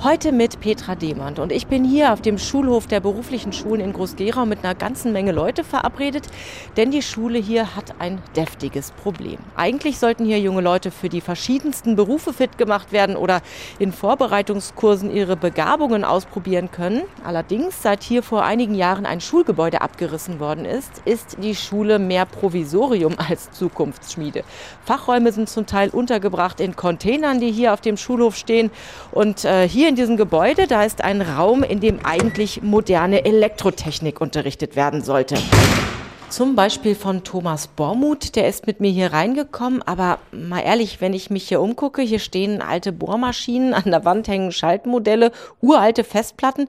Heute mit Petra Demand und ich bin hier auf dem Schulhof der beruflichen Schulen in Groß-Gerau mit einer ganzen Menge Leute verabredet, denn die Schule hier hat ein deftiges Problem. Eigentlich sollten hier junge Leute für die verschiedensten Berufe fit gemacht werden oder in Vorbereitungskursen ihre Begabungen ausprobieren können. Allerdings, seit hier vor einigen Jahren ein Schulgebäude abgerissen worden ist, ist die Schule mehr Provisorium als Zukunftsschmiede. Fachräume sind zum Teil untergebracht in Containern, die hier auf dem Schulhof stehen und äh, hier in diesem Gebäude, da ist ein Raum, in dem eigentlich moderne Elektrotechnik unterrichtet werden sollte. Zum Beispiel von Thomas Bormuth, der ist mit mir hier reingekommen. Aber mal ehrlich, wenn ich mich hier umgucke, hier stehen alte Bohrmaschinen, an der Wand hängen Schaltmodelle, uralte Festplatten.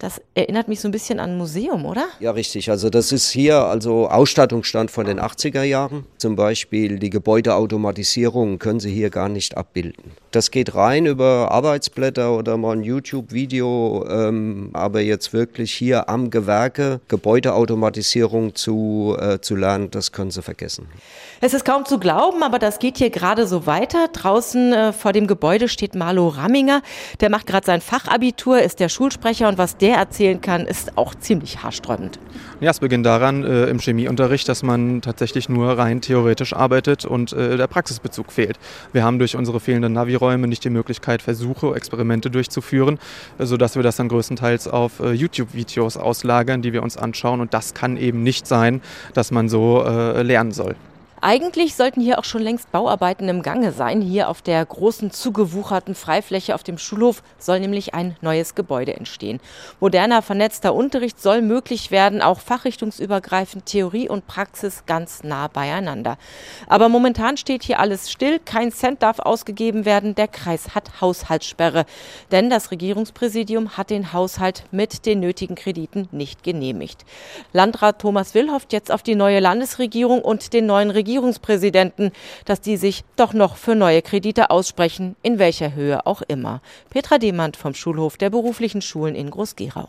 Das erinnert mich so ein bisschen an ein Museum, oder? Ja, richtig. Also das ist hier also Ausstattungsstand von den 80er Jahren. Zum Beispiel die Gebäudeautomatisierung können Sie hier gar nicht abbilden. Das geht rein über Arbeitsblätter oder mal ein YouTube-Video, ähm, aber jetzt wirklich hier am Gewerke Gebäudeautomatisierung zu, äh, zu lernen, das können Sie vergessen. Es ist kaum zu glauben, aber das geht hier gerade so weiter. Draußen äh, vor dem Gebäude steht Marlo Ramminger. Der macht gerade sein Fachabitur, ist der Schulsprecher und was der erzählen kann, ist auch ziemlich haarsträubend. Ja, es beginnt daran äh, im Chemieunterricht, dass man tatsächlich nur rein theoretisch arbeitet und äh, der Praxisbezug fehlt. Wir haben durch unsere fehlenden Navi Räume nicht die Möglichkeit, Versuche, Experimente durchzuführen, sodass wir das dann größtenteils auf äh, YouTube-Videos auslagern, die wir uns anschauen. Und das kann eben nicht sein, dass man so äh, lernen soll. Eigentlich sollten hier auch schon längst Bauarbeiten im Gange sein. Hier auf der großen zugewucherten Freifläche auf dem Schulhof soll nämlich ein neues Gebäude entstehen. Moderner, vernetzter Unterricht soll möglich werden, auch fachrichtungsübergreifend Theorie und Praxis ganz nah beieinander. Aber momentan steht hier alles still, kein Cent darf ausgegeben werden, der Kreis hat Haushaltssperre, denn das Regierungspräsidium hat den Haushalt mit den nötigen Krediten nicht genehmigt. Landrat Thomas Will hofft jetzt auf die neue Landesregierung und den neuen Regierungspräsidenten Regierungspräsidenten, dass die sich doch noch für neue Kredite aussprechen, in welcher Höhe auch immer. Petra Demand vom Schulhof der beruflichen Schulen in Groß-Gerau.